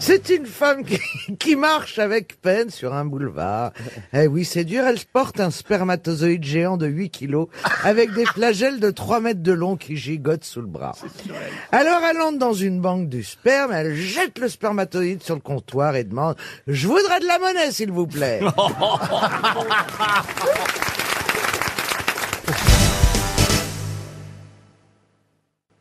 C'est une femme qui, marche avec peine sur un boulevard. Eh oui, c'est dur, elle porte un spermatozoïde géant de 8 kilos avec des flagelles de 3 mètres de long qui gigotent sous le bras. Alors elle entre dans une banque du sperme, elle jette le spermatozoïde sur le comptoir et demande « Je voudrais de la monnaie, s'il vous plaît !»